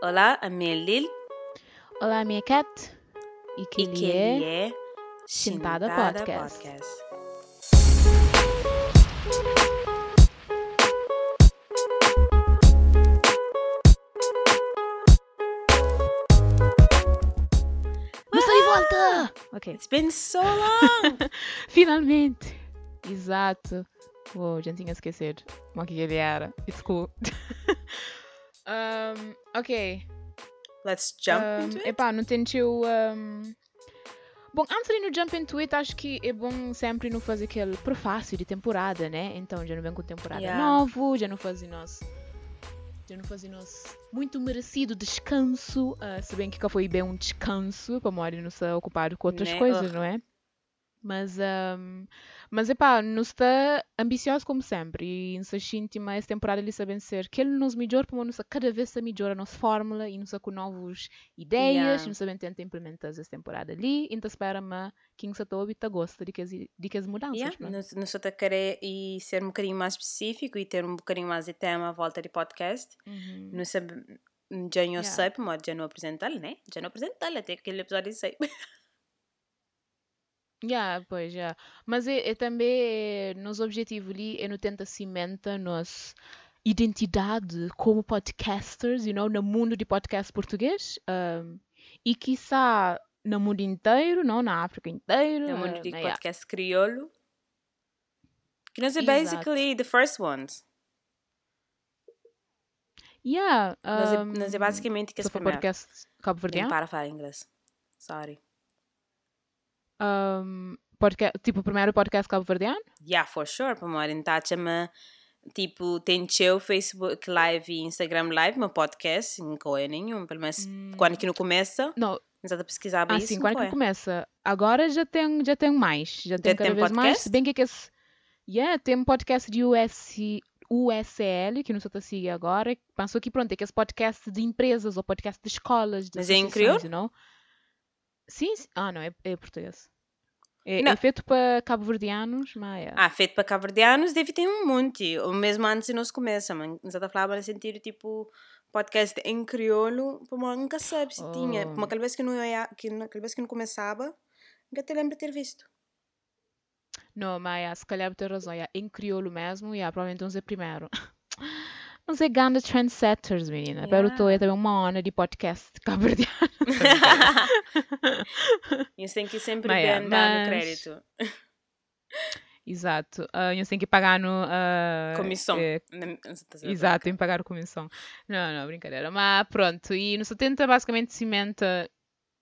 Olá, a minha Lil Olá, minha Cat. E que, e que ele é... é Chintada Podcast. De volta! Ok. It's been so long! Finalmente! Exato. Uou, já tinha esquecido como que ele era. It's cool. um, ok. Let's jump Um, into it. epá, não tentou. Um... Bom, antes de no jump into it, acho que é bom sempre não fazer aquele prefácio de temporada, né? Então já não vem com temporada Yeah. novo, já não fazem nosso. Já não fazem nosso muito merecido descanso. ah, se bem que foi bem um descanso, para Mori não estar ocupado com outras Né? coisas, Ugh. não é? Mas, um, mas epá, não está ambicioso como sempre. E nessa íntima, essa temporada ele sabem ser que ele nos melhor, para nós cada vez se melhora a nossa fórmula e nos com novas ideias, Yeah. e nos sabem tentar implementar essa temporada ali. Então espera-me quem se está e gosta de que as, de que as mudanças. Yeah, não só te querer e ser um bocadinho mais específico e ter um bocadinho mais de tema à volta de podcast. Uhum. Não sabe, já não Yeah. sei, mas já não apresentá-lo, né? Já não apresentá-lo, até aquele episódio sei. Yeah, pois, yeah. Mas é, é também, é, nos objetivos ali, é no tenta cimenta nossa identidade como podcasters, you know, no mundo de podcast português. um, e quiçá no mundo inteiro, não, na África inteira. É o mundo uh, de yeah. podcast crioulo. Que nós é basically the first ones. Yeah, Nós é, um, nós é basicamente que primeiro. podcast cabo-verdiano. para falar inglês. Sorry. Um, podca- tipo, o primeiro podcast cabo-verdiano. Yeah, for sure. Para uma hora chama tipo, tem seu Facebook Live e Instagram Live, meu podcast, não coisa nenhum. Pelo menos quando que não começa, Não, a pesquisar bem Ah, isso. sim, quando que começa? Agora já tem, já tem mais. Já tem cada tem vez mais. podcast? Se bem que é que esse. Yeah, tem um podcast de US, USL, que não sei se siga agora. Pensou que pronto, é que esse podcast de empresas ou podcast de escolas, de Mas é crioulo? you know? Sim, sim. Ah, não, é, é português. É, Não. é feito para cabo-verdianos, mas é. Ah, feito para caverdianos, deve ter um monte. Ou mesmo antes não se começa, mas não está a falar no sentido tipo podcast em crioulo, para uma nunca sabe se tinha. Oh. Como aquela vez que não, ia, que, não- aquela vez que não começava, nunca te lembro de ter visto. Não, mas é, se calhar tem razão. É em crioulo mesmo, e é, provavelmente vamos ser primeiro. Vamos ser grandes trendsetters, menina. Pero Yeah. estou é também uma onda de podcast cabo-verdiano. Isso tem que sempre Mas, é, dar no mas- crédito. Exato. Ah, eu tenho que pagar no. ah, Comissão. eh, Não- não sei exato, tem que pagar comissão. Não, não, brincadeira. Mas pronto, e no 70 basicamente cimenta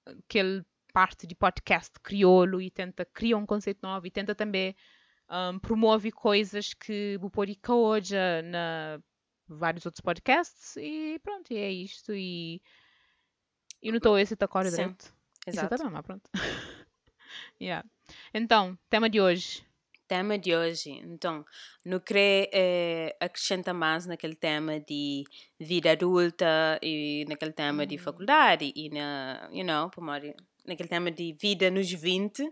aquele parte de podcast crioulo e tenta criar um conceito novo e tenta também um, promove coisas que o pode cá hoje na vários outros podcasts e pronto, e é isto e e não estou esse tá corre Sim, direito. Isso Exato. tá bem, pronto. yeah. Então, tema de hoje. tema de hoje. Então, não querer eh, acrescentar mais naquele tema de vida adulta e naquele tema de Uhum. faculdade e na, you know, por amor, naquele tema de vida nos 20,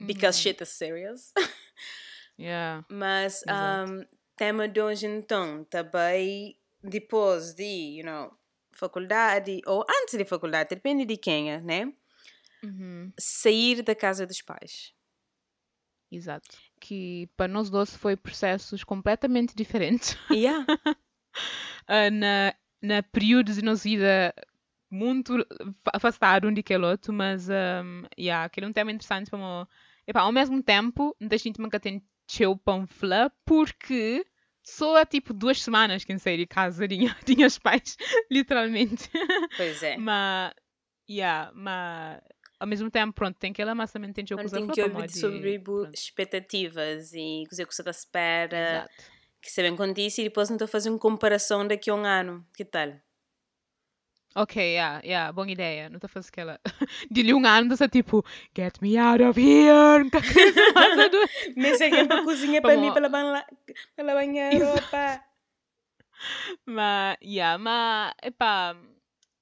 because Uhum. shit is serious. Yeah. Mas Exato. um, tema de hoje então, também depois de, you know, faculdade ou antes de faculdade, depende de quem é, né? Uhum. Sair da casa dos pais. Exato. Que para nós dois foi processos completamente diferentes. Yeah. Ah, na, na períodos de nossa vida muito fa- afastado um de aquele outro, mas um, yeah, aquele é um tema interessante para mo- Epá, ao mesmo tempo, não deixa de nunca tem teu panfla, porque só há tipo duas semanas que saí de casa tinha, tinha os pais, literalmente. Pois é. mas, yeah, mas ao mesmo tempo, pronto, tem aquela, mas também tem Mas coisa tem que ouvir sobre pronto. expectativas e coisa que você está espera, Exato. que sabem quanto isso e depois não estou a fazer uma comparação daqui a um ano. Que tal? Ok, yeah, yeah, boa ideia. Não a fazer aquela. De um ano, está tipo, get me out of here. A Mas é que para cozinha para mim, Vamos- para lavar para lavar a roupa. Mas, yeah, mas, epá,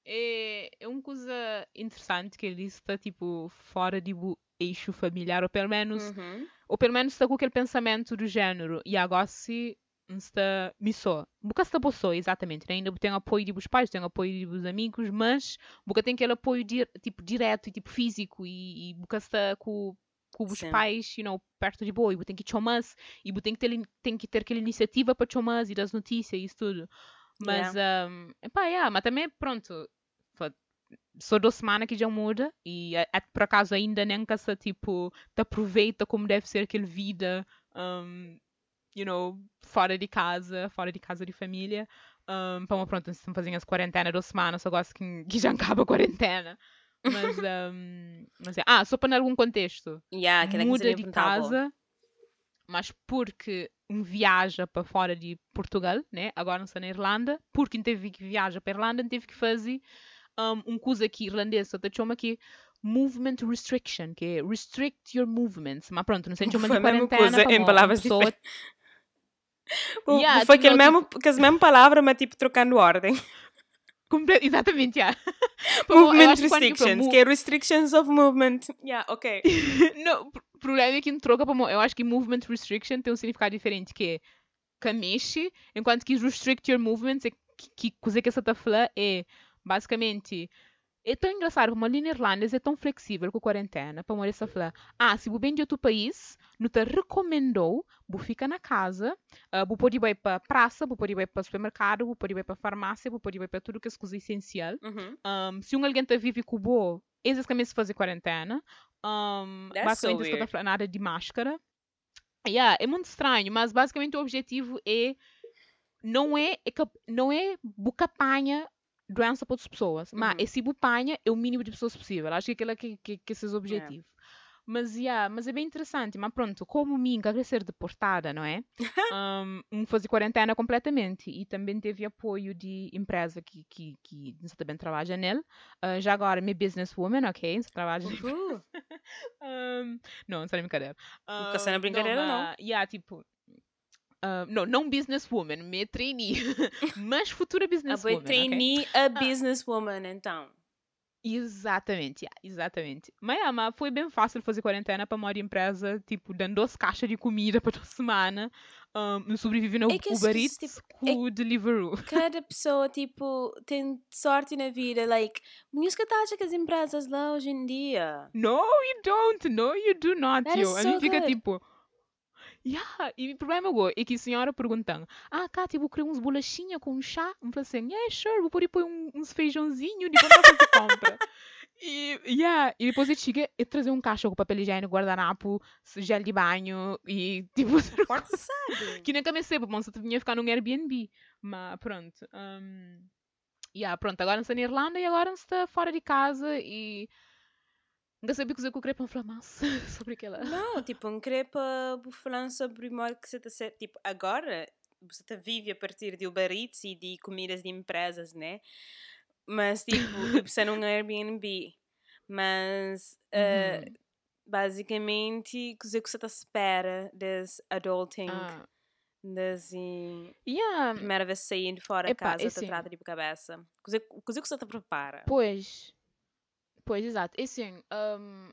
é, é uma coisa interessante que ele está, tipo, fora de bu- eixo familiar, ou pelo menos, Uhum. ou pelo menos está com aquele pensamento do género. E agora se está missó. Boca está boçou, exatamente. Né? Ainda tem apoio dos pais, tem apoio dos amigos, mas boca tem aquele apoio di tipo direto e tipo físico e, e boca está com com os Sim. pais, you know, perto de boa, e tem que chomas, e tem que ter tem que ter aquela iniciativa para chomas e das notícias e isso tudo. Mas, um, epá, yeah, mas também, pronto, só duas semanas que já muda e a- a- por acaso ainda nem que se, tipo, te aproveita como deve ser aquele vida, um, you know, fora de casa, fora de casa de família. Um, para pronto, estão fazendo as quarentena duas semanas, só gosto que, que já acaba a quarentena. Mas, um, mas é. Ah, só para dar algum contexto Yeah, que muda de casa, mas porque um viaja para fora de Portugal, né? Agora não está na Irlanda, porque teve que viajar para a Irlanda, teve que fazer um, um coisa aqui irlandês, só chama aqui movement restriction, que é restrict your movements. Mas pronto, não sei chama Foi de quarentena, coisa, para em palavras pessoa- Yeah, foi tipo, aquele mesmo, que as mesmas palavras, mas tipo trocando ordem. comple- Exatamente, yeah. Movement tipo, restrictions, que é restrictions of movement. Yeah, ok. Não, o problema é que não troca para Eu acho que movement restriction tem um significado diferente, que é que mexe, enquanto que restrict your movements, é que, que coisa que essa a falar é basicamente. É tão engraçado, como ali na Irlanda é tão flexível com a quarentena, para morrer essa falar, ah, se você vem de outro país, não te recomendou, você fica na casa, uh, você pode ir para praça, você pode ir para supermercado, você pode ir para farmácia, você pode ir para tudo que é coisa essencial. Uhum. Um, se um alguém está vive com o bo, eles começam a fazer quarentena. Um, That's basicamente, so a weird. falar nada de máscara. Yeah, é muito estranho, mas basicamente o objetivo é não é, é não é bucapanha doença para outras pessoas, mas Uhum. esse bupanha é o mínimo de pessoas possível. Acho que aquele é que, que, que esse é o objetivo. Mas, yeah, mas é bem interessante. Mas pronto, como mim quer ser deportada, não é? um, um fazer quarentena completamente. E também teve apoio de empresa que, que, que também trabalha nele. Uh, já agora, minha businesswoman, ok? Você trabalha... Uhul. Um, não, não sei brincadeira. Não tá sendo brincadeira, não. mas, Yeah, tipo... uh, não, não businesswoman, me trainee. mas futura A businesswoman, ok? trainee, a businesswoman, então. Exatamente, yeah, exatamente. Mas, yeah, mas foi bem fácil fazer quarentena para uma empresa, tipo, dando duas caixas de comida para toda semana, um, sobreviver no É Uber Eats coisas, com o Deliveroo. Cada pessoa, tipo, tem sorte na vida. Like, minhas que taxa que as empresas lá hoje em dia. No, you don't. No, you do not, That yo. is A so mim fica good. tipo... Yeah, e o problema agora é que a senhora perguntando Ah, cá, tipo, queria uns bolachinhas com chá? Eu falei assim, yeah, sure, vou poder pôr um, uns feijãozinhos de quando fazer compra. E, yeah, e depois eu cheguei e trazer um caixa com papel higiênico, guardanapo, gel de banho e tipo... Que nem comecei, porque você vinha ficar num Airbnb. Mas pronto. Um, yeah, pronto, agora está na Irlanda e agora está fora de casa e. Sabia cozer com o crepe inflamasse sobre aquela. Não, tipo, um crepe falando sobre o modo que você está ser. Tipo, agora você tá vive a partir de Uber Eats e de comidas de empresas, né? Mas, tipo, você num Airbnb. Mas, eh, Uhum. basicamente, coisa que você tá espera desse adulting, Ah, desse yeah, primeira vez saindo fora de casa, é tá assim. trata de cabeça. Coisa que você tá prepara. pois. Pois, exato. E assim, um,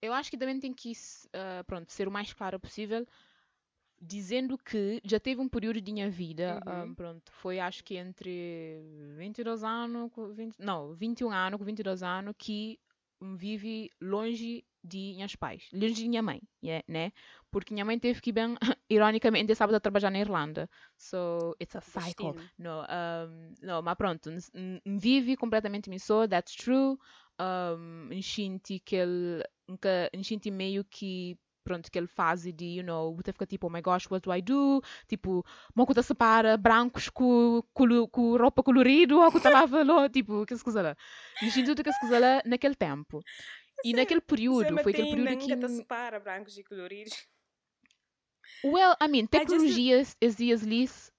eu acho que também tem que ah, pronto, ser o mais claro possível, dizendo que já teve um período de minha vida, Uhum. um, pronto, foi acho que entre 22 anos, com 20, não, 21 anos com 22 anos, que vive longe de minhas pais, longe de minha mãe, yeah, né? Porque minha mãe teve que bem, ironicamente, sábado a trabalhar na Irlanda. So, it's a cycle. No, um, no, mas pronto, vive completamente missou, that's true. Um, enchente que ele, nunca, meio que, pronto, que ele faz de, you know, você fica tipo, oh my gosh, what do I do? Tipo, uma coisa separa brancos com, com, com roupa colorida, ou coisa lá, tipo, que coisa lá. Tudo que coisa lá naquele tempo. E é- naquele período, foi aquele período que... nunca separa brancos e coloridos. Well, I mean, just- tecnologias, as dias lis.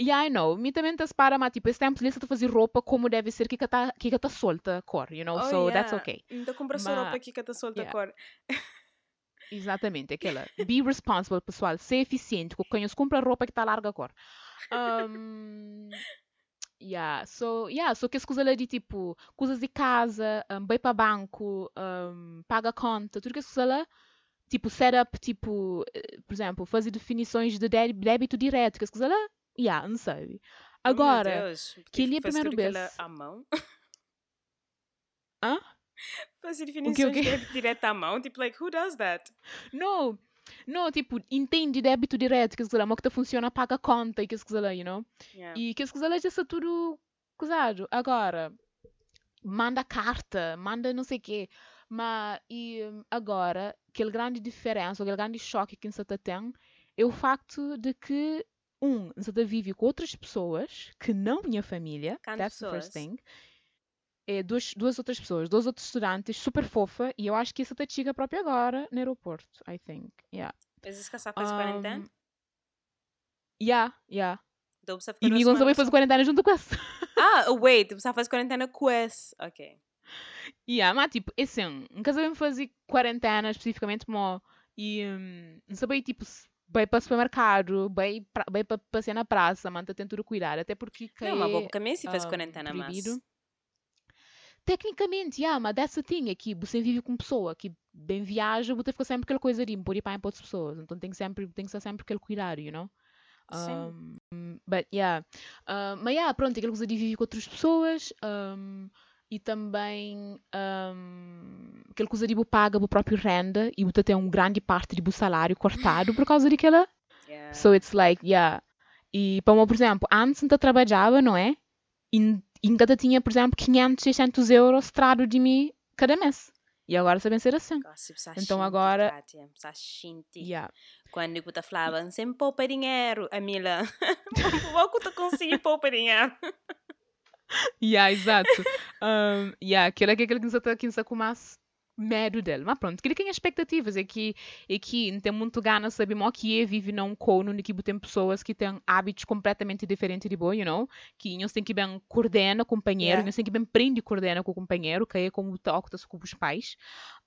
Yeah, I know. Me também te para, mas tipo, esse tempo lista de fazer roupa como deve ser, que que tá, que que tá solta a cor, you know? Oh, so that's yeah. okay. Então compra só Ma- roupa que tá solta yeah. a cor. Exatamente, aquela. Be responsible, pessoal. Ser eficiente, com quem compra roupa que tá larga a cor. Um, yeah, so, yeah, so que as coisas de tipo, coisas de casa, um, vai para banco, um, paga conta, tudo que as coisas lá, tipo, setup, tipo, eh, por exemplo, fazer definições de dé- débito direto, que as coisas lá, yeah, não sabe. Oh, Agora, Deus, que ele é que primeiro vez. à mão. Hã? Fazer O quê, definições o quê? de débito direto à mão. Tipo, like, who does that? Não, não, tipo, entende débito direto, que lá, mas que tá funciona, paga a conta e que as coisas lá, you know? Yeah. E que as coisas lá já são tudo coisado. Agora, manda carta, manda não sei o quê. Mas, e hum, agora, aquele grande diferença, aquele grande choque que você tem é o facto de que, um, você vive com outras pessoas que não minha família. Quantas That's the first pessoas? thing. É duas, duas outras pessoas, dois outros estudantes, super fofa, e eu acho que isso te chega próprio agora no aeroporto, I think. Yeah. Mas isso que essa faz quarentena? Um, yeah, yeah. Então você E fazer só. quarentena junto com essa. Ah, wait, você faz quarentena com esse. Ok. Yeah, mas tipo, é assim, nunca sabemos fazer quarentena especificamente, mo, e hum, não sabia, tipo, vai para o supermercado, vai para passear na praça, manta tem tudo cuidar, até porque que Não, mas é, vou também se faz um, quarentena, mas... proibido. Tecnicamente, yeah, mas the thing, é que você vive com pessoa, que bem viaja, você fica sempre aquela coisa de pôr ir para outras pessoas, então tem que sempre, tem que ser sempre aquele cuidado, you know? Sim. Um, but yeah. Uh, mas yeah, pronto, aquela coisa de viver com outras pessoas um, e também um, aquela coisa de tipo, paga o próprio renda e você tem um grande parte do salário cortado por causa daquela. Yeah. So it's like, yeah. E, para por exemplo, antes ainda trabalhava, não é? E ainda tinha, por exemplo, 500, 600 euros estrado de mim cada mês. E agora sabem ser assim. Gossip, Então agora-. Yeah. Quando eu te falava, sempre poupa dinheiro, a Mila. Pouco tu consegue poupar dinheiro. Yeah, exato. um, yeah, aquilo é que aquele que está aqui com mais medo dele. Mas pronto, aquilo que tem expectativas é que, é que não tem muito gana saber mo que é vive num cono onde que tem pessoas que têm hábitos completamente diferentes de boa, you know? Que eles têm que bem coordena com o companheiro, Yeah. eles têm que bem prende coordena com o companheiro, que é como toca com os pais.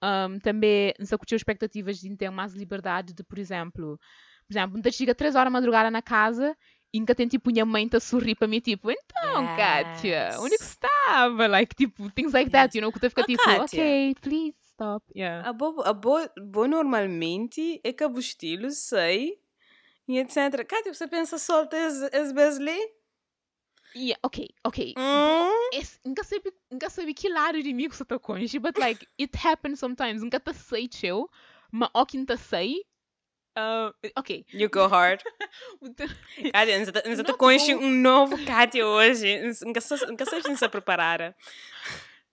Um, também, não tinha expectativas de ter mais liberdade de, por exemplo, por exemplo, não chega três horas da madrugada na casa nunca tem tipo minha mãe tá sorrir para mim, tipo, então, Kátia, onde é que Yes. estava? Like, tipo, things like that, you know? Que tu fica Oh, tipo, Kátia. ok, please stop. Yeah. A boa, a boa, boa normalmente é que o estilo sei e etc. Cátia, você pensa solta vezes ali? yeah. Ok, ok. Hum? Esse- Nunca sei, nunca que lado de mim que você tá com, but like, it happens sometimes. Nunca te sei, chill, mas o que não sei, uh, ok. You go hard. Not conhece go- um novo Cátia hoje. Nunca sei se preparar.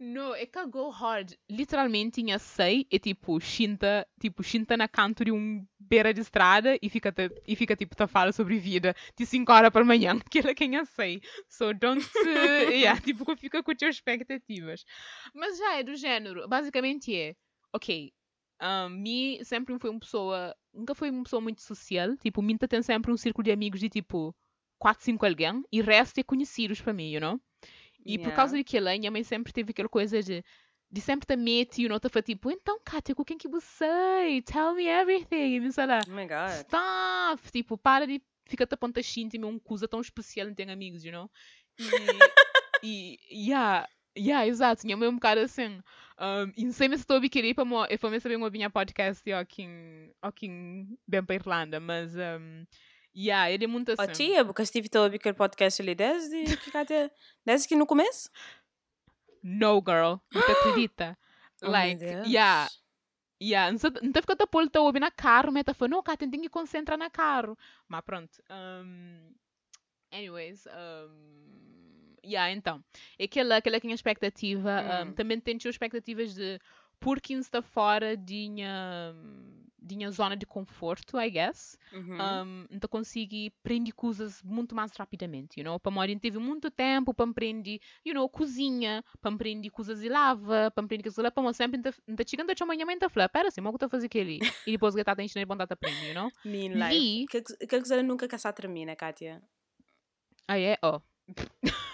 Não, é que go hard, literalmente, tinha sei, é tipo, shinta, tipo, shinta na canto de um beira de estrada e fica, te- e fica tipo, tá fala sobre vida de 5 horas para manhã, que é quem eu sei. So, don't, uh, yeah, tipo, fica com as tuas expectativas. Mas já é do género, basicamente é, ok, um, me sempre foi uma pessoa, nunca foi uma pessoa muito social, tipo, Minta tem sempre um círculo de amigos de tipo, 4, 5 alguém, e o resto é conhecidos para mim, you know? E por causa daquilo, a minha mãe sempre teve aquela coisa de, de sempre te meter e o nota foi tipo, então, Kátia, com quem que você sei? Tell me everything. E me sei lá, Oh my god. stop! Tipo, para de ficar te aponta me um coisa tão especial em ter amigos, you know? E, e yeah, yeah, exato, minha mãe é um bocado assim. Um, e não sei se estou a querer para eu vou saber uma minha podcast aqui em, aqui em, bem para a Irlanda, mas um, yeah, ele é muito assim. Oh, tia, porque estive a ouvir aquele podcast ali desde que, desde que no começo? No, girl. Não te acredita? Oh, like, yeah, yeah. Não sei- não te fica a pôr a ouvir na carro, mas falando, não, Cátia, tem que concentrar na carro. Mas pronto. Um, anyways, um, yeah, então. É aquela, aquela que tinha expectativa. um, Hum. também tenho expectativas de porque está fora de minha zona de conforto, I guess Uhum. um, então consegui aprender coisas muito mais rapidamente, you know? Para Morin teve muito tempo para aprender, you know, cozinha, para aprender coisas de lava, para aprender coisas lá, para sempre, ainda chegando a minha mãe está falar, pera assim, mas o que eu fazer aquele? E depois que está a ensinar, está a aprender, you know? Mean life. Que que que nunca caçar termina, Cátia. Ah, é? Oh.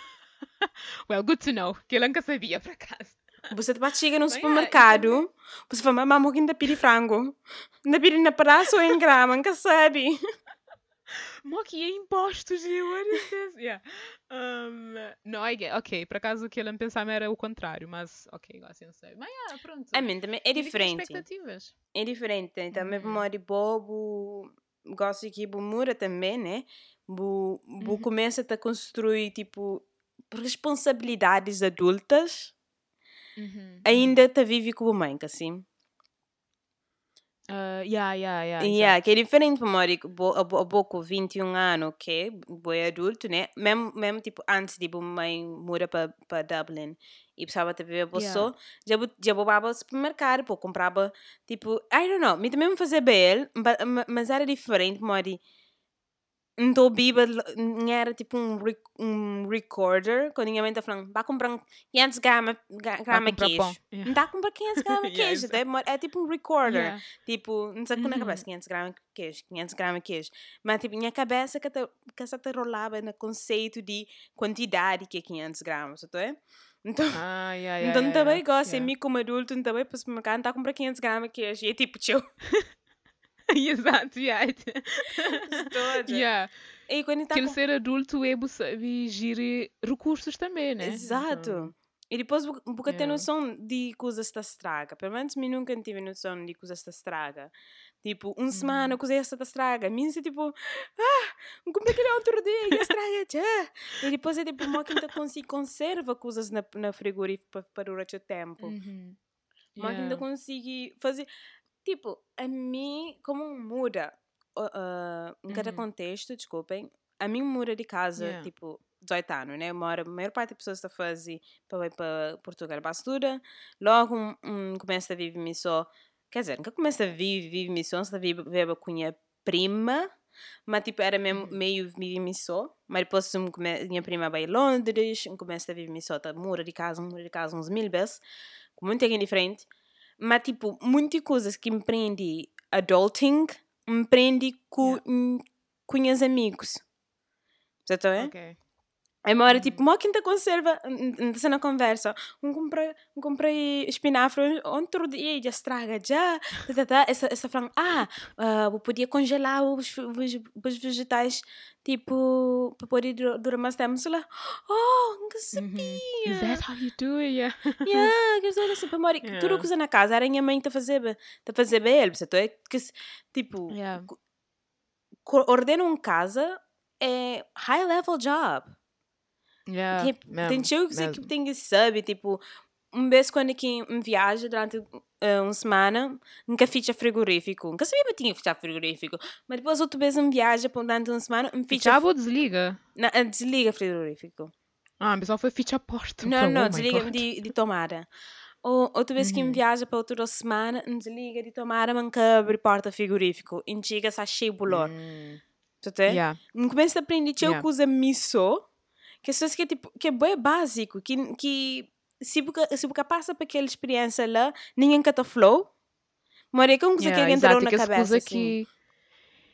well, good to know, que eu nunca sabia, por acaso. Você te chega ah, supermercado, você fala, mamãe, ainda pedi frango. Ainda pedi na praça ou em grama, nunca sabe. Mo que é impostos, e what is this? Yeah. Um, não, I get, ok, por acaso o que ele pensava era o contrário, mas ok, assim não sei. Mas yeah, pronto. A mim também é diferente. expectativas. É diferente. Também Uhum. memória bobo. Gosto que o mura também, né? Bu, bu Uhum. começa a construir, tipo, responsabilidades adultas. Uhum, Ainda tá vive com a mãe, assim. Uh, yeah, yeah, yeah. Yeah, que é diferente para Mori, a pouco 21 anos, que é adulto, né? Mesmo, mesmo tipo, antes de a mãe mudar para para Dublin e precisava de ver a Yeah. pessoa, já já bobava supermercado, pô, comprava, tipo, I don't know, me também me fazia bem, mas era diferente, Mori. Então, biba, era tipo um, rec- um recorder, quando ninguém está falando, vai comprar 500 gramas grama comprar queijo. Não dá a comprar 500 gramas queijo, é, é tipo um recorder. Yeah. Tipo, não sei é Uhum. cabeça, 500 gramas de queijo, 500 gramas de queijo. Mas, tipo, minha cabeça que, te, que só te rolava no conceito de quantidade que é 500 gramas, tá? é? Então, Ah, yeah, yeah, então yeah, também yeah. gosto, yeah. mim como adulto, também para o supermercado, não está a comprar 500 gramas de queijo. E é tipo, tchau. Exato, yeah. Toda. yeah. E quando está Aquele com... ser adulto é gerir recursos também, né? Exato. Então, E depois tem Yeah. noção de coisas que estraga. Pelo menos mim nunca tive noção de coisas que estraga. Tipo, uma semana Uhum. coisa esta estraga. Mim se tipo, ah, como é que é outro dia e estraga já. E depois é tipo, uma que ainda consigo conserva coisas na, na frigorífico para, durante o tempo. uhum. Uma que ainda Yeah. consigo fazer. Tipo, a mim, como muda, uh, em cada Uhum. contexto, desculpem, a mim muda de casa, Yeah. tipo, 18 anos, né? Mora, a maior parte das pessoas está a fazer para ir para Portugal para estudar. Logo, um, um, começa a viver só. Quer dizer, nunca começa a viver, viver missão, está a viver com a minha prima. Mas, tipo, era mesmo, Uhum. meio viver só. Mas depois, um, come- minha prima vai a Londres, um, começa a viver só, tá, muda de casa, muda de casa uns mil vezes. Com muita gente diferente. Mas, tipo, muitas coisas que me prende adulting, me prende com, com os amigos. Você tá vendo? Ok. Aí uma hora, Uhum. tipo, uma quinta conserva, nessa na conversa, um comprei, um comprei espinafre, outro dia já estraga, já, tá, tá, tá. Essa, essa falando, ah, eu podia congelar os, os, os vegetais, tipo, para poder dur- durar mais tempo. Sei lá, oh, Uhum. sabia. Is that how you do it? Yeah. Yeah, que sei assim, para morrer, tudo Yeah. coisa na casa, era a minha mãe tá a fazer, tá a fazer bem, tá, que, se- tipo, Yeah. co- ordena uma casa, é high level job. Yeah. Tipo, mesmo, tem que mesmo. que tem que saber, tipo, um vez quando aqui um viagem durante eh, uma semana, nunca ficha frigorífico. Nunca sabia que tinha que fichar frigorífico. Mas depois outra vez um viagem durante uma semana, um ficha, Fichava ou desliga? na, eh, desliga frigorífico. Ah, o pessoal foi ficha a porta. Não, Então, não, oh desliga God. de, de tomada. Ou outra vez que um Uhum. viaja para outra semana, desliga de tomada, manca abre porta frigorífico. E chega a cheio de bolor. Hum, Tu te? yeah. não começa a aprender que Yeah. eu usa miso, que é que é tipo, que é bem básico, que, que se você se você passa para aquela experiência lá, ninguém cata flow, mas é que é uma coisa Yeah, que entrou na é que cabeça, coisa assim. que...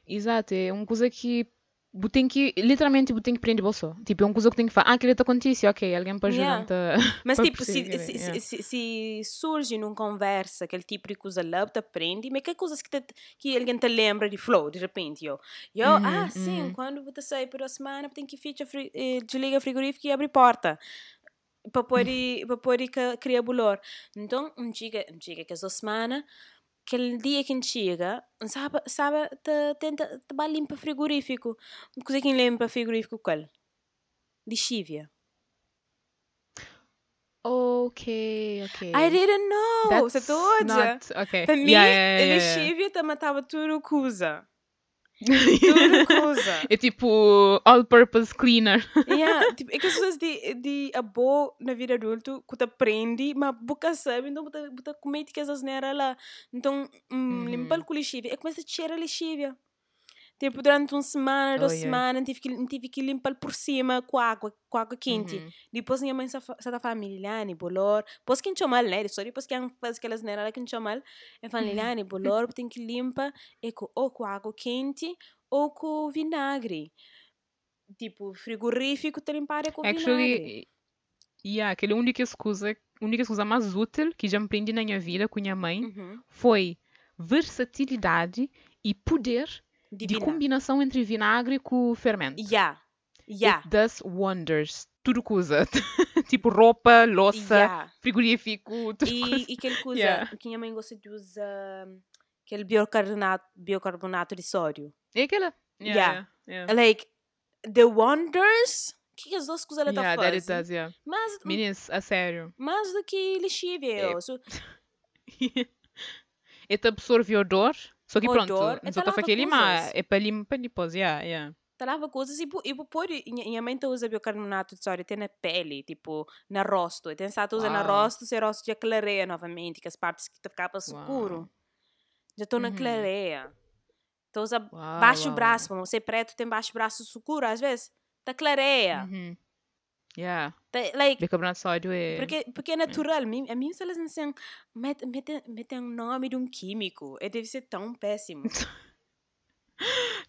Exato, é uma coisa que... bu tem que, literalmente, bu tem que prender bolso. Tipo, é uma coisa que tem que fazer. Ah, aquilo te acontece, ok, alguém para Yeah. ajudar Mas para tipo, se, se, yeah. se, se, surge numa conversa aquele tipo de coisa lá, tu aprende, mas que coisas que, te, que alguém te lembra de flow, de repente, eu, eu Uhum, ah, sim, uhum. quando você sai por uma semana, tem que ficha, fri, eh, desliga o frigorífico e abre porta. Para poder, para poder criar bolor. Então, um chega, um chega que essa semana, aquele dia que a gente chega, sabe, sabe, te, tenta, te vai limpar frigorífico. Uma coisa que limpa frigorífico, qual? Lixívia. Ok, ok. I didn't know! Você toda? not... Ok. Para mim, yeah, yeah, yeah. lixívia te matava tudo coisa. Tudo coisa. É tipo all-purpose cleaner. yeah, tipo, é que as pessoas de, de a boa na vida adulta que tu aprende, mas boca sabe, então você comete que essas nera lá. Então, um, Uhum. limpar com lixívia, é começa a cheirar lixívia. Tipo, durante uma semana, duas Oh, yeah. semanas, tive que, tive que limpar por cima com água, com água quente. Uhum. Depois minha mãe só da família, Liliane, bolor. Depois que não mal, né? Só depois que faz aquelas nera lá que não mal. Eu falo, Liliane, bolor, tem que limpar é com, ou com água quente ou com vinagre. Tipo, frigorífico, te limpar é com vinagre. Actually, yeah, aquele única excusa, única excusa mais útil que já me aprendi na minha vida com minha mãe Uhum. foi versatilidade e poder de Divina. combinação entre vinagre com fermento. Yeah. Yeah. It does wonders. Tudo que usa. tipo roupa, louça, Yeah. frigorífico, tudo E, coisa. e que ele usa, Yeah. que minha mãe gosta de usar aquele bicarbonato, bicarbonato de sódio. É aquela. Yeah. yeah. Like, the wonders que as duas coisas ela Yeah, tá that it fazendo. does, yeah. Mais, Meninas, a sério. mais do que lixível. É. So, Ele absorve odor. Só que pronto, Odor, e tá para lava aquele limar. coisas. É para limpar depois, yeah, yeah. tá lava coisas e, e pôr, minha mãe tá usa bicarbonato de sódio até na pele, tipo, na rosto. E tem estado usando na Uau. rosto, se rosto já clareia novamente, que as partes que ficava escuro. Já estou na Uhum. clareia. Então usa Uau, baixo uau, braço, como você é preto tem baixo braço escuro, às vezes, tá clareia. Uhum. Yeah. Tá, like, Bicarbonato de sódio é. Porque, porque é natural. A mim, se elas assim, metem mete, mete um nome de um químico. E deve ser tão péssimo.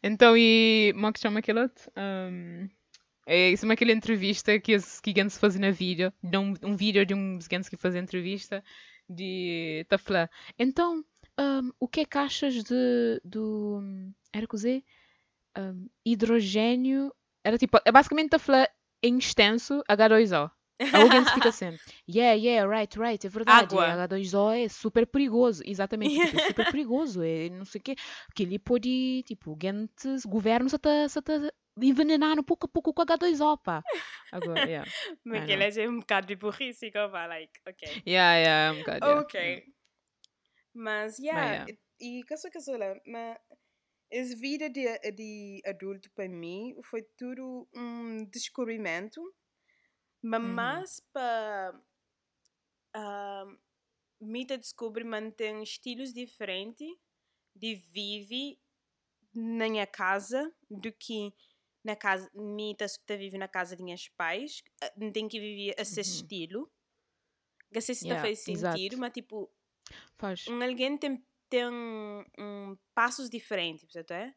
Então, e como é que chama aquele outro? Um, é isso é aquela entrevista que os gigantes fazem na vídeo. Dão um, um vídeo de um gigantes que fazem entrevista de tá a falar. Então, um, o que é que achas de do era que usei? Um, hidrogênio era tipo, é basicamente a falar em extenso H2O. Alguém fica assim, yeah, yeah, right, right, é verdade. Água. H2O é super perigoso. Exatamente, tipo, é super perigoso. É não sei o quê. Porque ele pode, tipo, gente, governo se está se tá envenenando pouco a pouco com H2O, pá. Agora, yeah. Mas que ele é um bocado de burrice, como vai, like, ok. Yeah, yeah, um bocado, yeah. Ok. Mas, yeah, yeah. e e que mas essa vida de, de adulto para mim foi tudo um descobrimento, mas Uhum. mais para me te descobrir manter estilos diferentes de viver na minha casa do que na casa, me tá, vive na casa de minhas pais, eh, tem que viver esse Uhum. estilo. Sei se Yeah, faz sentido, mas tipo, Faz. um alguém tem, tem um, passos diferentes, certo?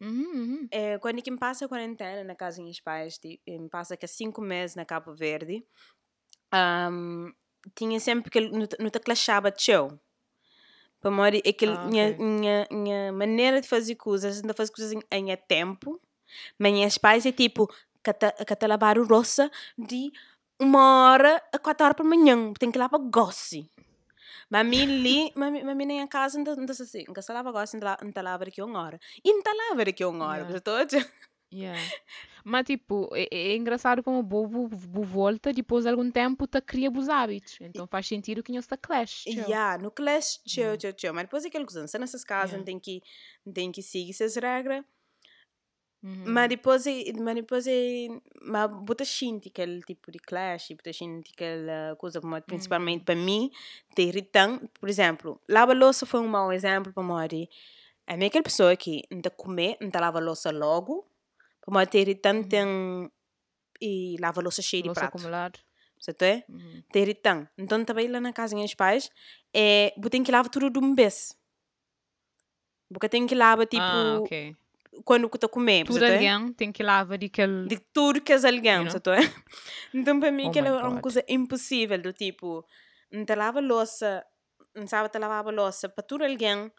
Uhum, uhum. É, quando quem passa a quarentena na casa dos meus pais, ti- em passa que cinco meses na Cabo Verde, ahm, tinha sempre que não te- clashava show. Para morrer, é que Ah, minha, ok. minha, minha maneira de fazer coisas, ainda fazer coisas em, em a tempo, mas meus pais é tipo, que te lavar o roça de uma hora a quatro horas para manhã, tem que lavar gosse. Mas a a mim- mas a mim nem em casa não não assim, não se lava gosse, não te lava daqui a uma hora. E não te lava daqui a uma hora, Yeah. a dizer. Yeah. Mas, tipo, é, é engraçado como o bobo bo- volta depois de algum tempo tá cria os hábitos. Então faz sentido que não está clash. tchau. Yeah, no clash, tchau, Yeah. tchau, tchau. Mas depois é aquela coisa, se nessas casas Yeah. tem que tem que seguir essas regras, Mas depois mas é, mas bota xinte aquele tipo de clash, bota xinte aquela coisa, como, principalmente para mim, te irritante. Por exemplo, lava louça foi um mau exemplo para Mori. É meio aquela pessoa que não comer, não lava louça logo, para Mori te irritante tem e lava louça cheia de prato, acumulado. certo é? Uhum. te irritando. Então, também lá na casa dos pais, é, tenho que lavar tudo de uma vez. Porque tem que lavar, tipo, ah, ok. Quando eu estou comendo, Tudo certo é? alguém tem que lavar daquele. De tudo que é alguém, You know? Então, para mim, Oh aquilo é uma coisa impossível, do tipo, não te lava louça, não sabe te lavar a louça para tudo alguém,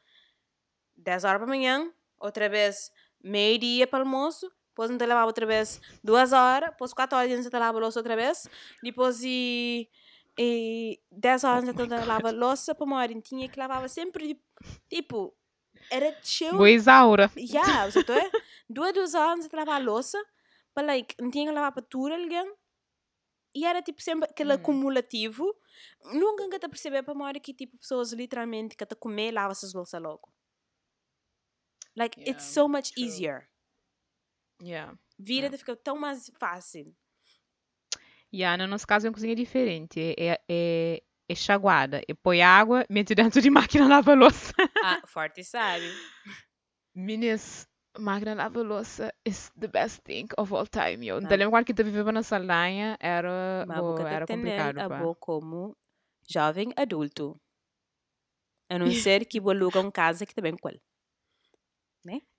10 horas para manhã, outra vez, meio-dia para almoço, depois não te lavava outra vez, 2 horas, depois 4 horas não te lava a louça outra vez, depois e, e 10 horas não te lava a louça para morrer, tinha que lavava sempre, tipo, era chill Boa Isaura. Yeah, você é? Duas, duas horas a lavar a louça, para like, não tinha que lavar para tudo alguém. E era tipo sempre aquele Hum. acumulativo. Nunca que te perceber para uma hora que tipo pessoas literalmente que te comer lava essas louças logo. Like, it's Yeah, so much true. easier. Yeah. Vida Yeah. fica tão mais fácil. Yeah, no nosso caso é uma cozinha diferente. É, é, chaguada. É põe água, mete dentro de máquina lava-louça. Ah, forte sabe. Meninas, máquina lava-louça is the best thing of all time. Eu não Ah. te lembro quando que tu vivia na Saldanha, era, Mas boca era complicado, a boa como jovem adulto. A não ser que vou alugar um casa que também com ele.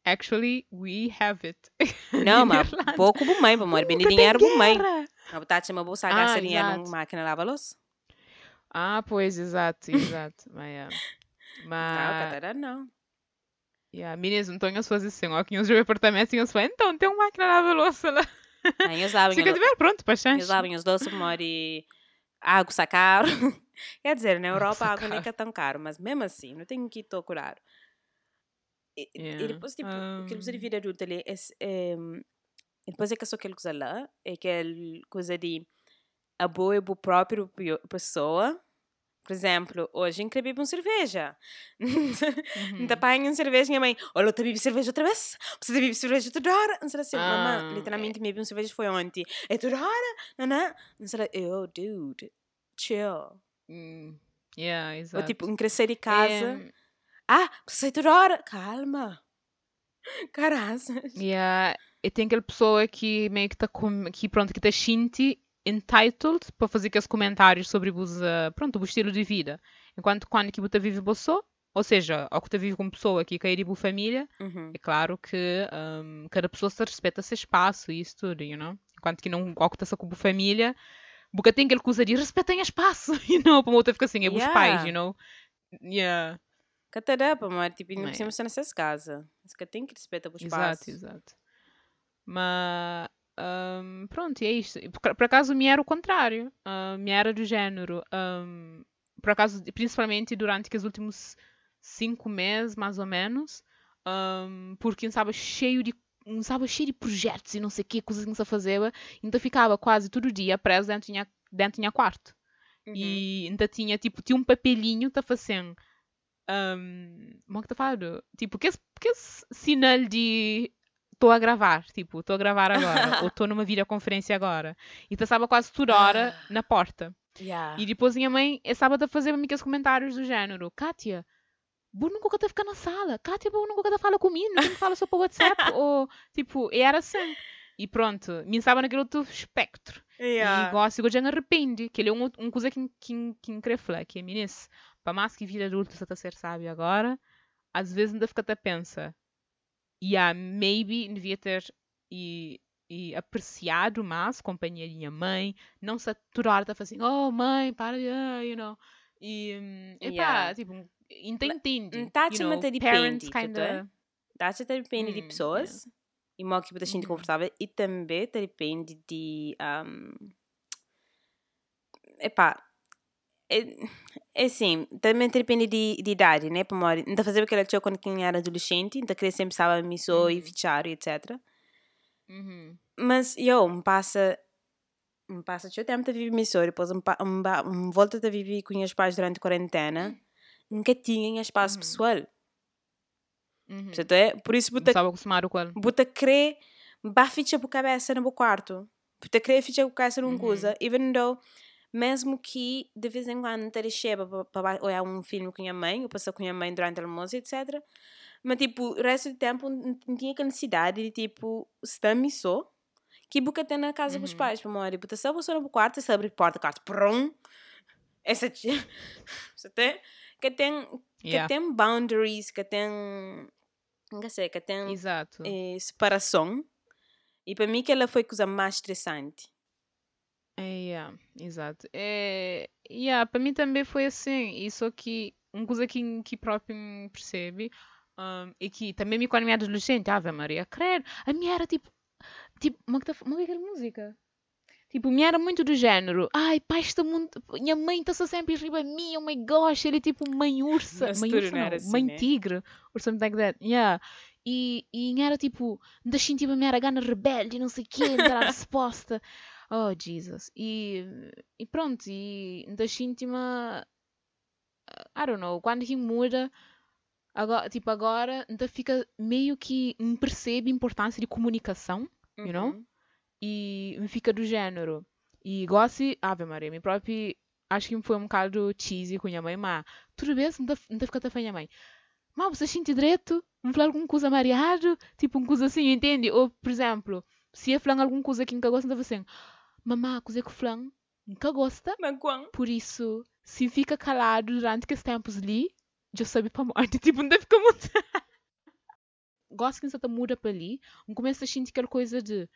Actually, we have it. Não, mas pouco por mãe, morrer bem tem dinheiro por mãe. A botar uma bolsa Ah, gasta dinheiro numa máquina lava louça? Ah, pois, exato, exato. Mas, yeah. Não, Mas, Catarina, não. Yeah, meninas, então eles fazem assim, ó, que eles vão apartamento e eles falam, então tem uma máquina de lavar louça lá. Ah, eles Fica de ver, pronto, para eles lavem os doces, amor, e a água está caro. Quer dizer, na Europa a água nem é tão caro, mas mesmo assim, não tenho que procurar. E, e Yeah, depois, tipo, aquele coisa de um, vida adulta ali, é, é, e depois é que só aquela coisa lá, é aquela coisa de a boa e boa própria pessoa. Por exemplo, hoje eu bebi uma cerveja. uhum. Então apanho cerveja minha mãe, olha, eu bebi cerveja outra vez. Você bebi cerveja toda hora. Não será assim, mamãe, Ah, literalmente bebi uma cerveja foi ontem. É toda hora, não é? Não será, eu, dude, chill. Hum, yeah, Ou exato. tipo, em crescer de casa, É, ah, você toda hora. Calma. Caraças. yeah, e tem aquela pessoa que meio que está com, que pronto, que está shinty entitled para fazer aqueles comentários sobre os, uh, pronto, o estilo de vida. Enquanto quando que você vive bolso, ou seja, ao que você vive com pessoa que ir boa família, Uhum. é claro que um, cada pessoa se respeita seu espaço e isso tudo, you know? Enquanto que não, ao que está com a família, porque tem aquele coisa de respeitem espaço, you know? Para a outra ficar assim, é os pais, Yeah. you know? Yeah, Catarapa, amor, tipo, Não por é? está nessas casas. Isso que tem que respeitar o exato, espaço. exato. Mas, um, pronto, e é isto. Por, por acaso, me era o contrário. Uh, me era do género. um, por acaso, principalmente durante os últimos cinco meses, mais ou menos, um, porque estava cheio de um estava cheio de projetos e não sei o que, coisas que não fazia, então ficava quase todo dia preso dentro de minha, dentro de minha quarto. Uhum. E ainda tinha, tipo, tinha um papelinho está fazendo. Um, como é que está falando? Tipo, que, que sinal de estou a gravar, tipo, estou a gravar agora, ou estou numa videoconferência agora. E estava quase toda hora Ah. na porta. Yeah. E depois minha mãe estava a fazer-me aqueles comentários do género: Kátia, Bruno nunca está a ficar na sala. Kátia, Bruno nunca está a falar comigo, não que falar só para o WhatsApp. ou, tipo, era assim. E pronto, me estava naquele outro espectro. Yeah. E gosto, eu já me arrepende. Que ele é um, um coisa que, que, que querer falar, que é, meninas, para mais que vida adulta você está a ser sábio agora, às vezes ainda fica até a pensar, yeah, maybe devia ter e, e apreciado mais a companhia minha mãe, não se aturar a fazer assim, oh mãe, para you know. E, hum, epá, Yeah. tipo, entende, hum, tá-te you know, até parents depende, tá kinda... Dá-te depende de Hum, pessoas. E mal que você sente Uhum. confortável. E também depende de. Um... Epá. É, é assim, também depende de, de idade, né? Para morrer. Não fazer aquela tio quando quem era adolescente, então queria sempre saber me sou e Uhum. fichar e etc. Uhum. Mas eu me passa. Me passa o tempo a viver emissora, depois me, me, volta a viver com os pais durante a quarentena. Nunca tinha espaço Uhum. pessoal. Uhum. Portanto, é, por isso, botar estava acostumado com ele. Buta querer ba ficha por cabeça no meu quarto. Buta querer ficha por cabeça numa Uhum. coisa. Even though, mesmo que de vez em quando te deixei para olhar um filme com a minha mãe, ou passar com a minha mãe durante o almoço, etc. Mas, tipo, o resto do tempo não tinha aquela necessidade de, tipo, estar me só. Que buca tem na casa dos Uhum. pais, para morrer. Buta só você no meu quarto, você abre a porta, quarto, prum. Essa tia. Tem. Que tem. Que Yeah. tem boundaries, que tem. Não sei, que tem Exato. eh, separação. E para mim que ela foi a coisa mais estressante. É, yeah, exato. É, yeah, para mim também foi assim. Isso que uma coisa que, que próprio me percebe um, e que também me quando me era adolescente, Ave Maria, credo, a minha era tipo, tipo, como é que é que era música? Tipo, me era muito do género, ai, pai, está muito, minha mãe está sempre em riba mim, oh my gosh, ele é tipo mãe ursa, Mas mãe ursa não não, era assim, mãe né? tigre, or something like that, yeah. E, e era tipo, da tipo, a minha era gana rebelde, não sei o quê, dar a resposta. Oh, Jesus. E, e pronto, e da íntima, I don't know, quando muda, agora, tipo, agora, ainda fica meio que me percebe a importância de comunicação, you know? Uhum. e me fica do género. E gosto, Ave Maria, me próprio, acho que foi um bocado cheesy com a minha mãe, mas tudo bem, não deve ficar a minha mãe. Mas você sente direito? Me falar alguma coisa mareado? Tipo, uma coisa assim, entende? Ou, por exemplo, se eu falar alguma coisa que nunca gosta, deve assim, mamá, que flan nunca gosta, por isso, se fica calado durante esses tempos ali, já sabe para morte, tipo, não deve ficar muito... Gosto que você muda para ali, começa a sentir aquela coisa de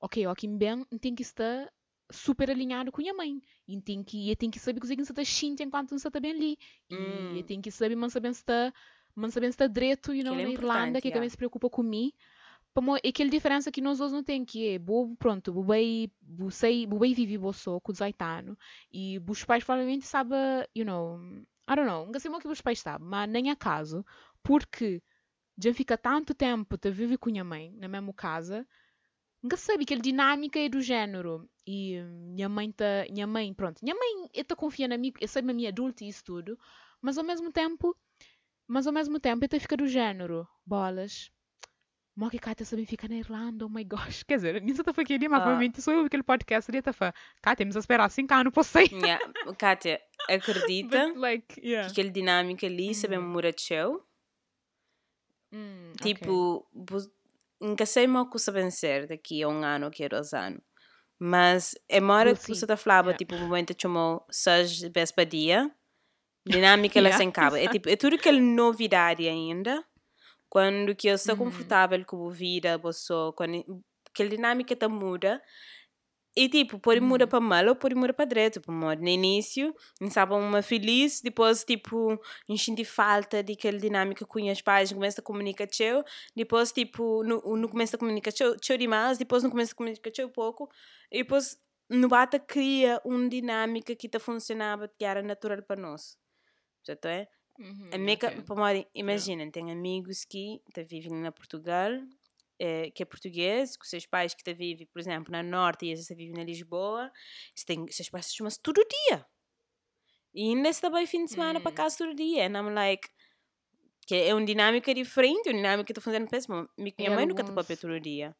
ok, ó, aqui bem, tem que estar super alinhado com a mãe. E tem que, eu tenho que saber que você está sentindo enquanto você está bem ali. E Hum. tenho que saber, mas saber se está mas sabendo está direito, you know, Que na é Irlanda, que yeah. também se preocupa com Como aquela diferença que nós dois não tem, que é, bo, pronto, bo bem, bo sei, bo bem vive com o Zaitano, e os pais provavelmente sabem, you know, I don't know, não sei muito que os pais sabem, mas nem acaso, porque já fica tanto tempo te vive com minha mãe, na mesma casa, nunca sabe que a dinâmica é do género. E hum, minha mãe tá, minha mãe, pronto, minha mãe, eu tô confiando em mim, eu sei a minha adulta e isso tudo, mas ao mesmo tempo, mas ao mesmo tempo, eu fica do género, bolas. Mó que Kátia também fica na Irlanda, oh my gosh. Quer dizer, nisso eu tô falando, mas Ah. provavelmente sou eu aquele podcast ali, tá falando, Kátia, temos a esperar 5 anos para sair. Yeah. Kátia, acredita But, like, yeah. que aquela dinâmica ali mudar teu? Hum, ok. Tipo, nunca sei mal que sabem ser daqui a um ano que a dois anos. Mas é uma hora que você está falando, Yeah. tipo, o momento chamou seis vezes para dia, dinâmica ela Yeah, sem cabo. É tipo, é tudo aquela novidade ainda. Quando que eu estou Uhum. confortável com a vida, você, quando aquela dinâmica tá muda. E tipo, pode mudar Uhum. para mal ou pode mudar para direito. Por modo, no início, estava uma feliz, depois, tipo, enchendo falta daquela dinâmica com os pais, começa a comunicar teu, depois, tipo, no, no começo a comunicar teu, teu demais, depois no começo a comunicar teu pouco, e depois no bata cria uma dinâmica que tá funcionava, que era natural para nós. Já é? Uhum, A meca, ok. para modo, imaginem, tem amigos que tá vivem na Portugal, eh, que é português, com seus pais que tá vivem, por exemplo, na Norte e eles vivem na Lisboa, têm, seus pais chamam-se todo dia. E ainda está bem fim de semana para Hum. casa todo dia. And I'm like, que é uma dinâmica diferente, uma dinâmica que está funcionando péssimo. Minha E mãe nunca está alguns- papel todo dia.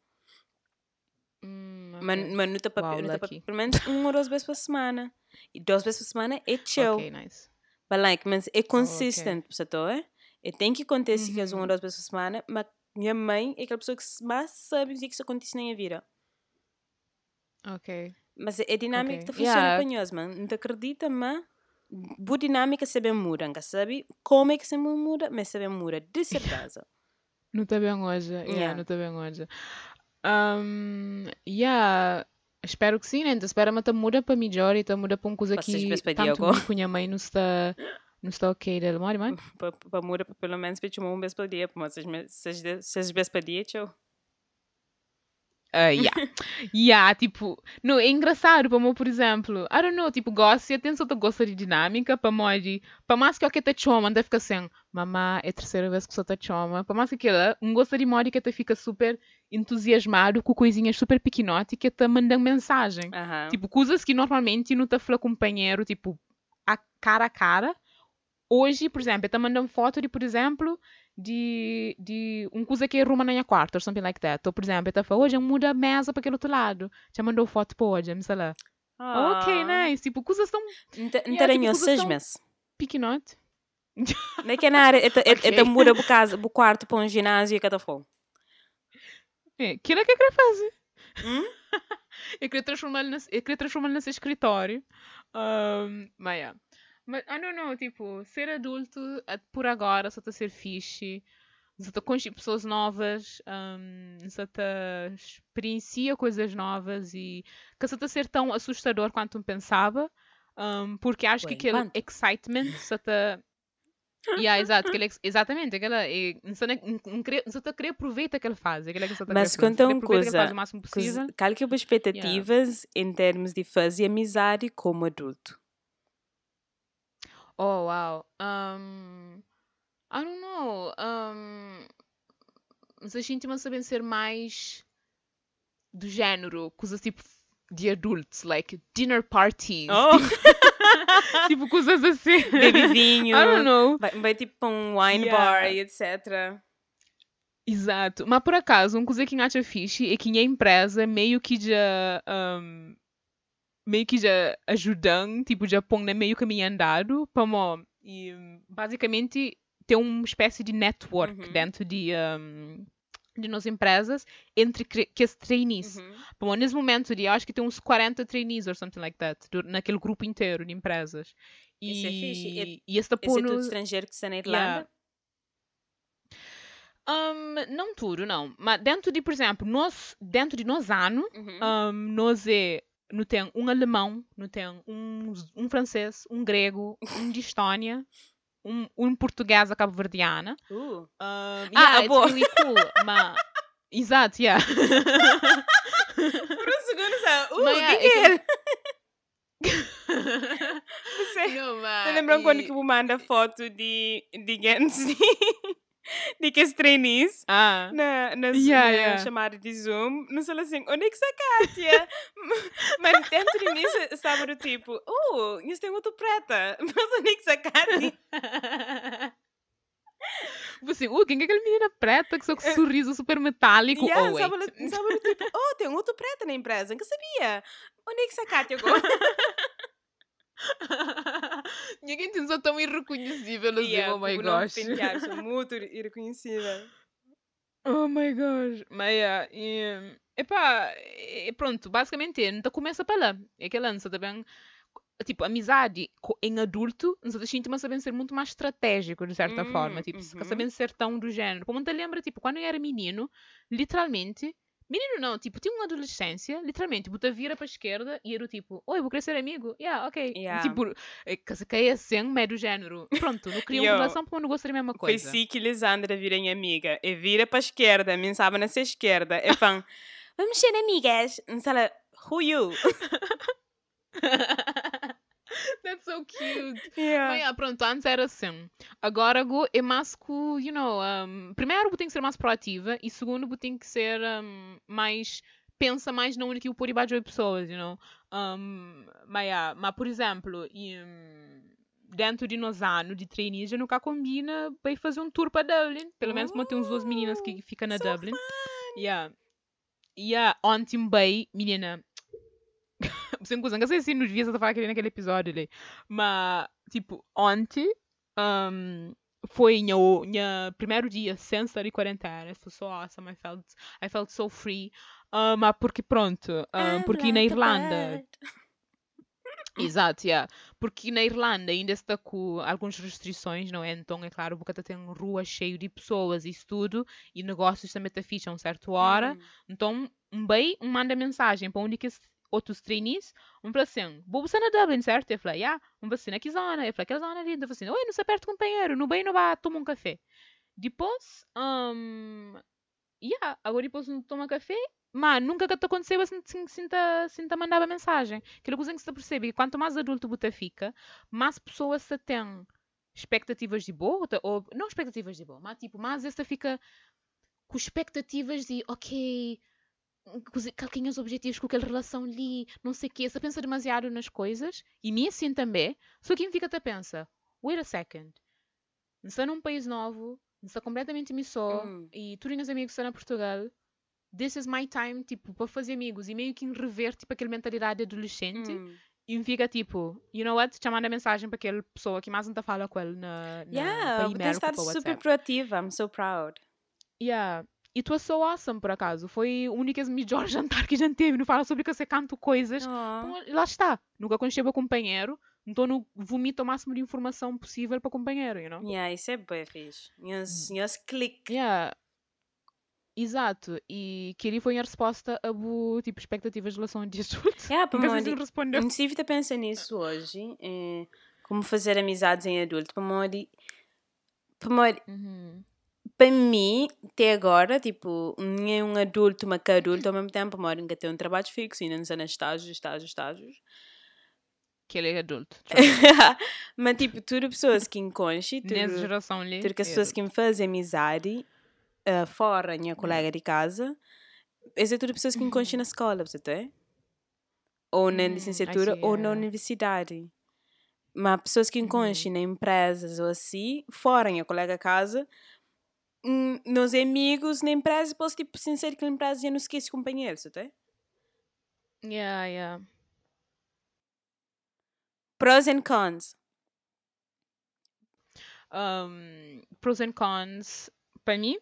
Hum, Mas, ok. mas não está papel, não tá papel, pelo menos uma ou duas vezes por semana. E duas vezes por semana é chill. Ok, nice. But like, mas é consistent, você tá? é? E tem que acontecer que é uma Uhum. ou duas vezes por semana, mas minha mãe é aquela pessoa que mais sabe o que isso acontece na minha vida. Ok. Mas é dinâmica Ok. que está funcionando Yeah. para nós, mano. Não te acredita, mas boa dinâmica sabe muda, sabe como é que se muda, mas sabe muda, de certeza. Não está bem hoje. Yeah, Yeah. não está bem hoje. Um, yeah. Espero que sim, né? Então, espera mas tá muda para melhor e tá muda para uma coisa Para que para tanto com minha mãe não está não está ok dele. Mori, mãe? Para muda, pelo menos, para chamar um vez por dia, mas seis, de- seis vezes por dia, tchau. Uh, yeah. yeah, tipo, não, é engraçado para mim, por exemplo, I don't know, tipo, gosto, eu tenho só gosto de dinâmica, para mim, para mais que eu que te chama, anda fica assim, mamá, é a terceira vez que só te chama, para mais que aquela, um gosto de modo que te fica super entusiasmado com coisinhas super pequenote que te mandam mensagem. Tipo, coisas que normalmente não te fala com companheiro, tipo, a cara a cara. Hoje, por exemplo, te mandando foto de, por exemplo, de, de um coisa que é arruma na minha quarto, or something like that. Ou, por exemplo, eu te falo, hoje eu mudo a mesa para aquele outro lado. Já mandou foto para hoje, sei lá. Ok, Ah. nice. Tipo, coisas tão te tipo, coisas seis meses. pequenote. Não é é área, é Ok. é muda para casa, para o quarto, para um ginásio e cada fogo. É, aquilo é que eu queria fazer. Hum? eu queria transformar-lo nesse, eu queria transformar nesse escritório. Um, mas, yeah. mas, I don't know, tipo, ser adulto eh, por agora só está a ser fixe. Só está conhecer pessoas novas, um, só está experiencia coisas novas e que só está a ser tão assustador quanto pensava. um, porque acho Ué, que aquele quanto? excitement só está Yeah, exato, aquele, ex- exatamente, aquela, é, não só, não- só tá a querer aproveitar aquela fase, aquela que só tá Mas conta querer uma coisa, fase o máximo possível. Qual que é as expectativas em termos de fazer amizade como adulto? Oh, wow. Um, I don't know. Um, mas a gente sabem ser mais do género, coisas tipo de adultos, like dinner parties, Oh, tipo coisas assim. beber vinho, I don't know. vai, vai tipo para um wine Yeah. bar e etc. Exato. Mas por acaso, uma coisa que eu acho fixe é que a empresa meio que já um, meio que já ajudam, tipo, já põe meio caminho andado para mo- e basicamente tem uma espécie de network Uhum. dentro de um, de nossas empresas entre que as trainees. Uhum. Bom, nesse momento, eu acho que tem uns 40 trainees or something like that, naquele grupo inteiro de empresas. E, é fixe. E- e esse é tudo estrangeiro que está na Irlanda? Um, não tudo, não. Mas dentro de, por exemplo, nós, dentro de nós ano, Uhum. um, nós é, não tem um alemão, não tem um, um francês, um grego, um de Estónia, um, um portuguesa cabo-verdiana. Uh. Um, Ah, yeah, ah, boa. really cool. mas, exato, yeah. Por um segundo, sabe? Uh, Mas, o que, é? Você, Não, mas, você lembra quando e- que me manda foto de, de Gensi? de que as trainees? Ah, Na, na, Yeah, na yeah. chamada de Zoom, não sei assim, onde é que está a Kátia? Mas dentro de mim estava do tipo, uh, isso tem outro preta, mas onde é que está a Kátia? Você, uh, quem é aquela menina preta que só com sorriso super metálico? Yeah, oh, estava do tipo, oh, tem outro preta na empresa, que sabia? Onde é que está a Kátia agora? Ninguém tem só tão irreconhecível assim, Yeah, oh my tipo, não gosh. pentear, sou muito irreconhecível. Oh my gosh. Mas, yeah, e, epá, e pronto, basicamente, então começa para lá. É que lança também, tipo, amizade em adulto, nos outros síntomas sabem ser muito mais estratégico, de certa Hum, forma. Tipo, uhum. sabem ser tão do género. Como te lembra, tipo, quando eu era menino, literalmente, menino não, tipo, tinha uma adolescência, literalmente, bota vira para a esquerda e era o tipo, oi, vou querer ser amigo. Yeah, ok. Yeah. Tipo, é assim, meio do género. Pronto, não queria uma relação porque eu não gosto da mesma Foi coisa. assim que Lisandra virem amiga. E vira para a esquerda, me sabe na ser esquerda. E fã, vamos ser amigas. E ela, who you? That's so cute. Mas, Yeah. yeah, pronto, antes era assim. Agora go é mais que, you know, um, primeiro tem que ser mais proativa e segundo tem que ser um, mais pensa mais na única que o pôr debaixo de pessoas, you know. Um, mas, yeah, mas por exemplo, e, dentro de nós anos de trainees, nunca combina para ir fazer um tour para Dublin. Pelo menos como tem uns duas meninas que ficam na so Dublin. Yeah. Yeah, ontem bem, menina. Coisa, não sei se nos dias eu falar aquele naquele episódio ali. Mas, tipo, ontem um, foi meu, meu primeiro dia sem estar em quarentena. Foi so awesome. I felt, I felt so free. Mas porque, pronto, porque na Irlanda. Exato, yeah. Porque na Irlanda ainda está com algumas restrições, não é? Então, é claro, porque tem rua cheio de pessoas e isso tudo, e negócios também te ficham certa hora. Hum. Então, um bem, um manda mensagem para onde que outros trainees, um para assim, vou você na Dublin, certo? Eu falei, yeah, um para assim, na que zona? Eu falei, aquela zona ali. Eu falei assim, oi, não se aperta companheiro, no bem não vai tomar um café. Depois, um, yeah, agora depois não toma café, mas nunca que te aconteceu assim, assim, assim, te, assim te mandava mensagem. Aquela coisa que se percebe que quanto mais adulto você fica, mais pessoas se têm expectativas de boa, ou não expectativas de boa, mas tipo, mais esta fica com expectativas de, ok, coisa- qual que é os objetivos com aquela relação ali, não sei o quê, você pensa demasiado nas coisas, e me assim também, só que quem fica até pensa, wait a second, não está num país novo, não está completamente missó, Hum. e tu e os amigos estão na Portugal, this is my time, tipo, para fazer amigos, e meio que rever, tipo, aquela mentalidade adolescente, Hum. e fica tipo, you know what, chamando a mensagem para aquela pessoa que mais não está falar com ele na, na Yeah, está para super proativa. I'm so proud. Yeah. E tu é so awesome, por acaso. Foi o único melhor jantar que a gente teve. Não fala sobre que você canto coisas. Oh. Então, lá está. Nunca conheceu o companheiro. Então, não vomita o máximo de informação possível para o companheiro, you know? Yeah, isso é bem fixe. Nhas, nhas clique. Yeah. Exato. E que ele foi a resposta a bu, tipo, expectativas de relação de adulto. Yeah, para Nunca se respondeu. Inclusive, estou pensando nisso hoje. eh, como fazer amizades em adulto. Para Mori, para Mori, Uhum. Para mim, até agora, tipo, nem um adulto, uma adulto, ao mesmo tempo, Mori, nunca tem um trabalho fixo, ainda não nas estágios, estágios, estágios. Que ele é adulto. Mas, tipo, tudo pessoas que enconche, Nessa tudo, geração ali. tudo que as é pessoas que me fazem amizade, ah, fora a minha colega de casa, essas é tudo pessoas que enconche na escola, você tem? Ou na licenciatura, ou na universidade. Mas pessoas que enconche na empresas ou assim, fora a minha colega de casa, nos amigos na empresa, posso, tipo, sincero que na empresa já não esquece companheiros, tem? Yeah, yeah. Pros and cons. um, pros and cons para mim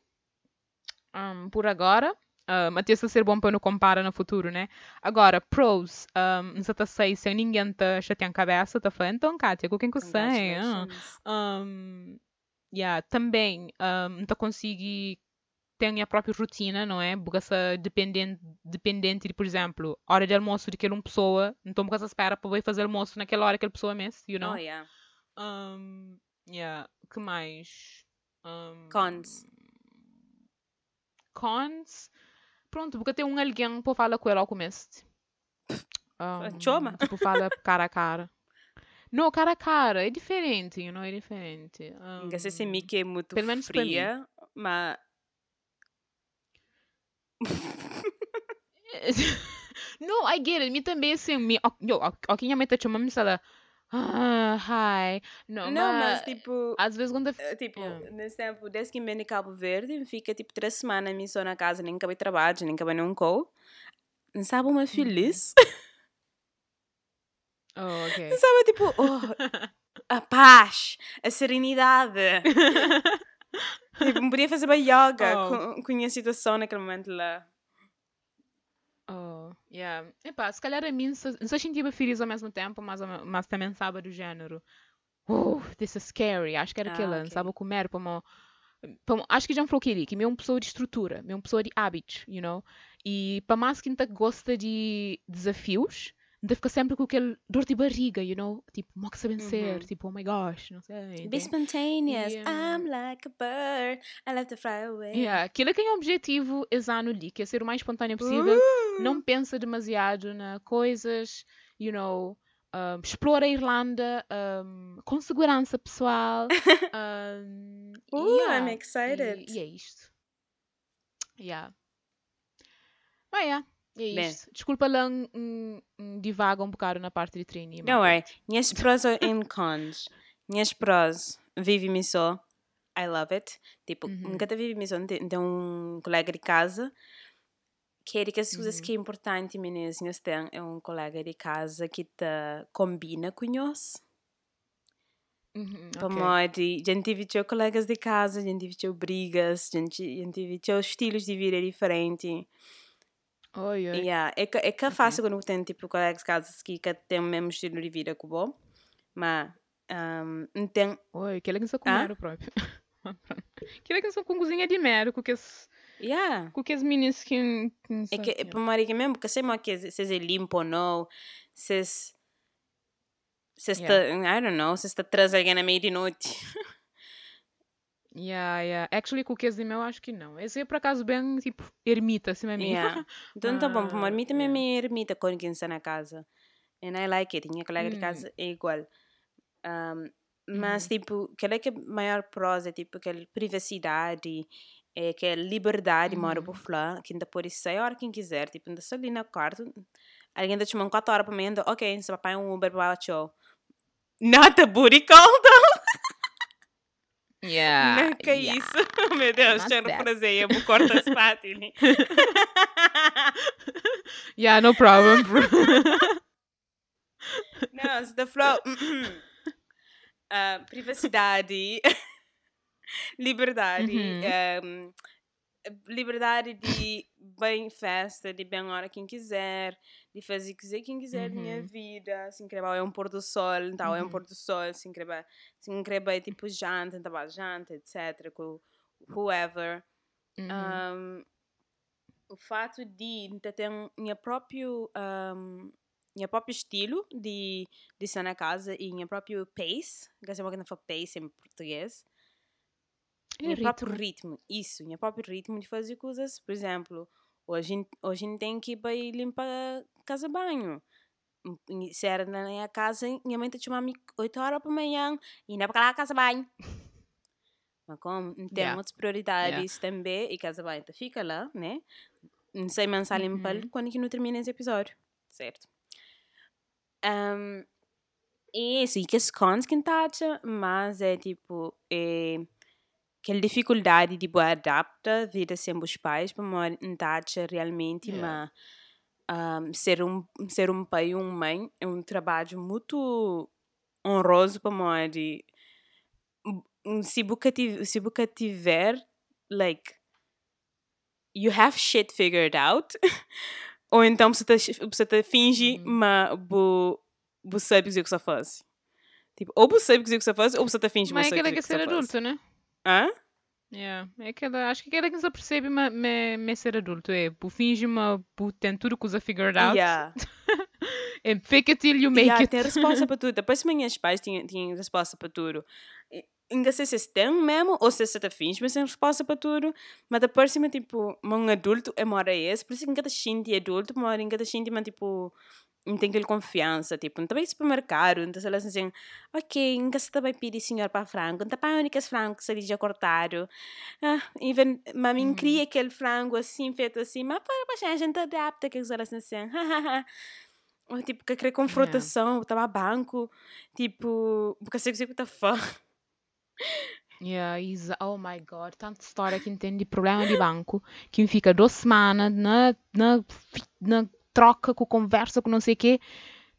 um, por agora um, até se ser bom para não comparar no futuro né agora pros um, não sei sei se ninguém tá chateando a cabeça tá falando então Kátia com quem que eu sei ah? Um, yeah, também um, não tá consegui ter a minha própria rotina, não é? Porque essa dependente, dependente de, por exemplo, hora de almoço de aquela pessoa, então porque essa espera para fazer almoço naquela hora que aquela pessoa mesmo, you know? Oh, yeah. Um, yeah. que mais? Um, Cons. Cons. Pronto, porque tem um alguém para falar com ela ao começo. Um, Choma. Tipo, fala cara a cara. Não, cara a cara. É diferente, não é diferente. Um, sei se me que é muito pelo menos fria, mas no, I get it. Me também, assim, me, eu, aqui minha mãe tá chamando-me, ela, ah, hi. Não, não, mas mas, tipo, às vezes quando... eh, tipo, Yeah. nesse tempo, desde que me Cabo Verde, fica tipo três semanas me só na casa, nem acabei trabalho, nem acabei num call. Não sabe uma feliz? Oh, ok. Sabe tipo, oh, a paz, a serenidade. tipo, podia fazer bem yoga Oh. com, com a minha situação naquele momento lá. Oh, yeah. Epá, se calhar a mim, se, não se sentia feliz ao mesmo tempo, mas, mas também sabe do género. Oh, this is scary. Acho que era Ah, aquela, ok. sabe, comer para uma... uma- Acho que já me falou que que é uma pessoa de estrutura, é uma pessoa de hábitos, you know? E para mais que ainda gosta de desafios, ainda fica sempre com aquele dor de barriga, you know? Tipo, mal que sabem ser, Uhum. tipo, oh my gosh, não sei. Be spontaneous. Yeah. I'm like a bird. I love to fly away. Yeah, aquilo é que é o objetivo exato ali, que é ser o mais espontâneo possível. Uh! não pensa demasiado na coisas, you know, um, explora a Irlanda um, com segurança pessoal. um, Uh, yeah, I'm excited. E, e é isto. Yeah. Mas yeah, é Bem. isto. Desculpa lá um, um, um divaga um bocado na parte de. Don't mas worry. Minhas prós and cons. Minhas prós. Vive-me só. I love it. Tipo, Uhum. nunca te vive-me só. Tem um colega de casa que é de que as coisas Uhum. que é importante, meninas, nós tem é um colega de casa que te combina com nós. Uhum, Para ok. modo, a gente tive colegas de casa, a gente tive brigas, a gente, a gente tive estilos de vida diferente. Oi, oi. Yeah, é que é que é fácil quando tem tipo colegas de casa que que têm o mesmo estilo de vida que o bom, mas um, não tem Oi, que legal com Ah? próprio. que legal com cozinha de mero, com que as, Yeah. com que as meninas que... que É que, yeah. para marido mesmo, porque sei mais que se é limpo ou não, se se está, I don't know, se está atrás alguém na meia de noite. Yeah, yeah. Actually, com o queso de mel, acho que não. Esse é por acaso bem, tipo, ermita, assim, mim. Yeah. Então tá bom, para Ah, marmita também yeah. é ermita quando quem está na casa. And I like it, minha colega de Hum. casa é igual. Um, mas Uhum. tipo, aquela é que é a maior prosa, tipo, aquela privacidade, é que é liberdade, mora Uhum. por lá, que ainda pode sair a hora que quiser, tipo, ainda só ali no quarto, alguém ainda te manda 4 horas para mim, ok, se papai é um Uber para show. Not a booty call, though. Yeah, Não, que é yeah. isso? Meu Deus, Not não that. fraseia, eu vou cortar as patines. Yeah, no problem. Não, você tá falando. ah, privacidade, liberdade, Uhum. ehm, liberdade de bem festa, de bem hora quem quiser, de fazer quiser quem quiser na minha Uhum. vida, se inscrever é um pôr do sol, então é um Uhum. pôr do sol, se inscrever, se inscrever tipo janta, então janta, etc, com whoever. Uhum. Um, o fato de ainda ter minha próprio um, minha próprio estilo de, de estar na casa e minha próprio pace, que é uma que não fala pace em português, E meu próprio ritmo. ritmo, isso, meu próprio ritmo de fazer coisas, por exemplo, hoje hoje tem que ir limpar casa banho. Hum, Se era na minha casa, minha mãe te chamava 8 horas para manhã e ainda para lá a casa banho. Mas como não tem Yeah. prioridades também, e casa banho então fica lá, né? Não sei mensar limpar Uhum. quando que não termina esse episódio, certo? Um, e isso, e que as cons que taxa, mas é tipo, é, aquela dificuldade de boa adapta a vida sem os pais, para uma taxa realmente, Yeah. mas um, ser, um, ser um pai e uma mãe é um trabalho muito honroso para uma de um, se tiv- se você tiver like you have shit figured out ou então você tá, você tá finge Uhum. mas bo, bo sabe o que você faz tipo ou você sabe o que você faz ou você tá finge Mas é aquela que é ser adulto, né? Hã? Yeah. É aquela, acho que aquela que se percebe me, me, me ser adulto. É, bu finge uma, bu tem tudo coisa figured out. yeah. É fake it till you make yeah, it. tem resposta para tudo depois minhas pais tinham, tinham resposta para tudo E ainda sei se tem mesmo ou se você está finge, mas tem resposta para tudo. Mas próxima, tipo, um adulto é mora esse, por isso que ainda xinti adulto, mas ainda xinti, mas tipo, não tem aquele confiança, tipo, não está bem supermercado, então se elas assim, ok, nunca se vai pedir senhor para frango, não está para única frango que seria já cortado. Ah, even, mas me cria aquele frango assim, feito assim, mas para a gente adapta que elas assim, Ou, tipo, que querer confrontação, estava a banco, tipo, porque sei que você está fã. Yeah, is, oh my god, tanta história que entende problema de banco, que fica duas semanas na, na, na troca, com conversa, com não sei o quê,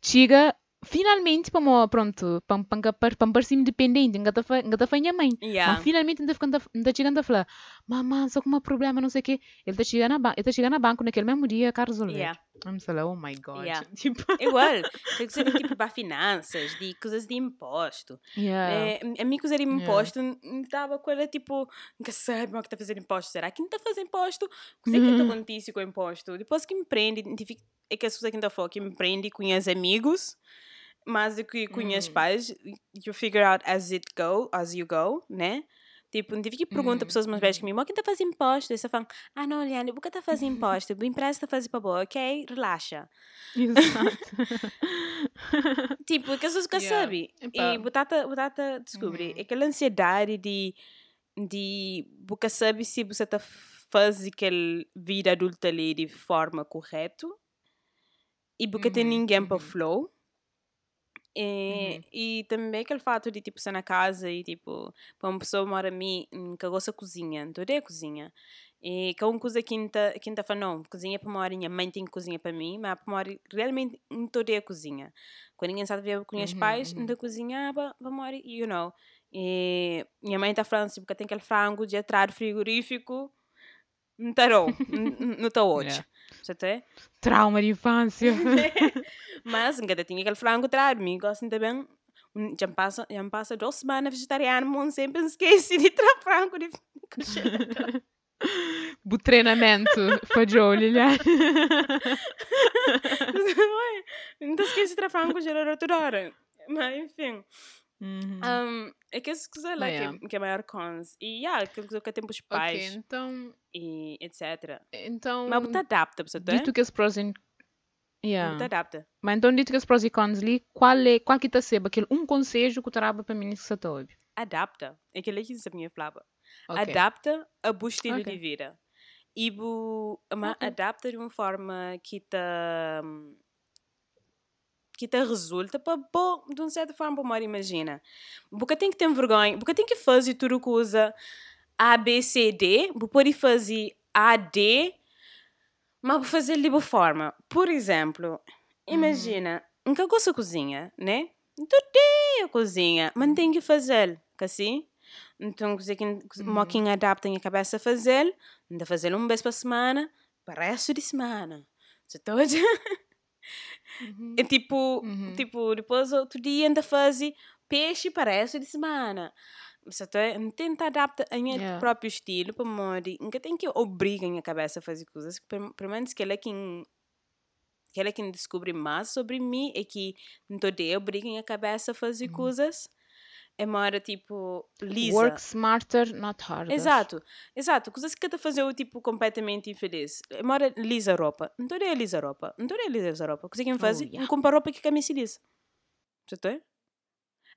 chega finalmente para pronto para para para parecer independente ainda tá tá minha mãe Yeah. mas finalmente ainda ficando ainda chegando a falar mamãe só com um problema não sei o quê ele tá chegando a banco ele tá chegando a banco naquele mesmo dia para resolver Yeah. I'm so like, oh my god Yeah. tipo Igual, tem que ser tipo para finanças, de coisas de imposto. yeah É, a mim coisa de imposto estava com ela tipo, nunca sabe o que está fazer imposto. Será que não está fazer imposto? O que é que Uhum. acontece com o imposto? Depois que me prende, identifica- é que as pessoas que ainda for que me prende com os amigos, mais do que com os pais, you figure out as it go, as you go, né? Tipo, não tive que perguntar a Hum, pessoas mais velhas que mim, mas quem está a fazer imposto? Eles falam, ah não, Liane, por que está a fazer imposto? O empresa está a fazer para boa, ok? Relaxa. exato Tipo, que as pessoas nunca Yeah. sabem. E botata, botata descobrir. Uhum. Aquela ansiedade de, de nunca sabe se você está fazendo aquela vida adulta ali de forma correta e porque tem Uhum, ninguém para uhum. flow. E, Uhum. e também aquele fato de tipo ser na casa e tipo para uma pessoa mora a mim que gosta de cozinha, então odeia cozinha. E que é uma coisa que ainda fala, não, cozinha para uma hora, minha mãe tem que cozinhar para mim, mas para uma hora realmente não odeia cozinha. Quando ninguém sabe ver com os Uhum, pais, uhum. ainda cozinhava, para uma hora, you know. E minha mãe está falando assim, porque tem aquele frango de do frigorífico, não não, não está hoje. Yeah. Trauma de infância Mas ainda tinha aquele frango de mim, gosto também. Já me passa, já me passa duas semanas vegetariano, mas sempre esqueci de tirar frango de coxinha. o treinamento falhou Liliane Não esqueci de tirar frango congelador toda hora. Mas enfim. Uhum. Um, é que essa coisa lá Yeah. que, que é maior cons. E yeah, aquilo que tem os ok pais então e etc. então Mas você adapta, você tá? dito que os pros e yeah. Você adapta. mas então dito que os pros e cons ali qual é qual que tá sendo aquele um conselho que traba para mim que você ouve Adapta. É que ele a minha palavra. Ok. adapta a bu estilo Ok. de vida. E bu, mas Ok. adapta de uma forma que tá que te resulta para bom, de uma certa forma, para imagina. Porque tem que ter vergonha, porque tem que fazer tudo que usa A, B, C, D, pode fazer A, D, mas fazer de boa forma. Por exemplo, imagina, nunca gosto cozinha, né? Então tem a cozinha, mas tem que fazer, assim? Então, coisa que uma quem adapta a cabeça a fazer, ainda fazer um vez para semana, para o resto de semana. Você tá Uhum. é tipo, Uhum. tipo, depois outro dia ainda faz peixe para o resto de semana. Você tenta adaptar minha Yeah. próprio estilo para modo, nunca tem que obrigar a cabeça a fazer coisas, pelo menos que ela é quem que ela é quem descobre mais sobre mim é que não tô de obriga a cabeça a fazer coisas. É uma hora tipo lisa. work smarter not harder Exato, exato. Coisas que te fazer tipo completamente infeliz. É uma hora lisa a roupa. Não de lisa a roupa. Não de lisa a roupa. Coisa que faz, Oh, yeah. compra roupa que camisa lisa. Tá?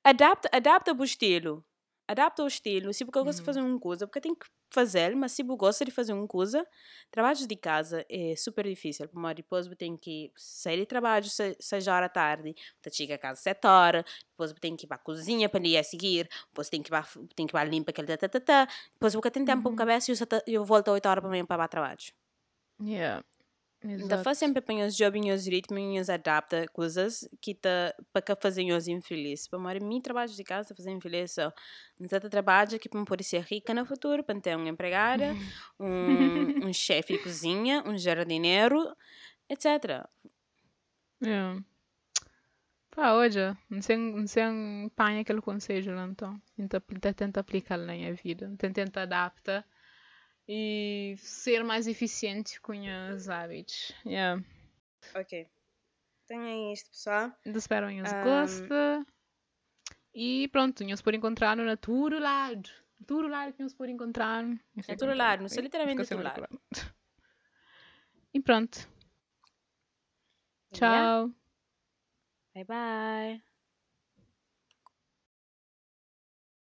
Adapta, adapta o estilo. Adapta o estilo. Se você gosta de fazer uma coisa, porque tem que fazer, mas se você gosta de fazer uma coisa, trabalhos de casa é super difícil. Porque depois você tem que sair de trabalho se- seis horas da tarde, você chega a casa sete horas, depois você tem que ir para a cozinha para ir a seguir, depois tem que ir para, tem que ir para limpar aquele tatatata, depois você tem tempo para a cabeça e eu, eu volto oito horas para mim para o trabalho. yeah Exato. faz sempre para os jobinhos ritmos, adapta coisas que tá para que fazem os infelizes. Para mim, mim trabalho de casa fazer infeliz só. Então trabalho que para poder ser rica no futuro, para ter uma empregada, um, um chefe de cozinha, um jardineiro, etc. Yeah. Pá, olha, não sei, não sei apanha aquele conselho lá então. Tenta, tenta aplicar na minha vida. Tenta, tenta adaptar e ser mais eficiente com os hábitos. Yeah. Ok. Tenho isto, pessoal. Espero que os Um, goste. E pronto, não se pode encontrar no todo lado. Todo lado que não se pode encontrar. É todo lado, não sei literalmente todo lado. E pronto. Tchau. Bye bye.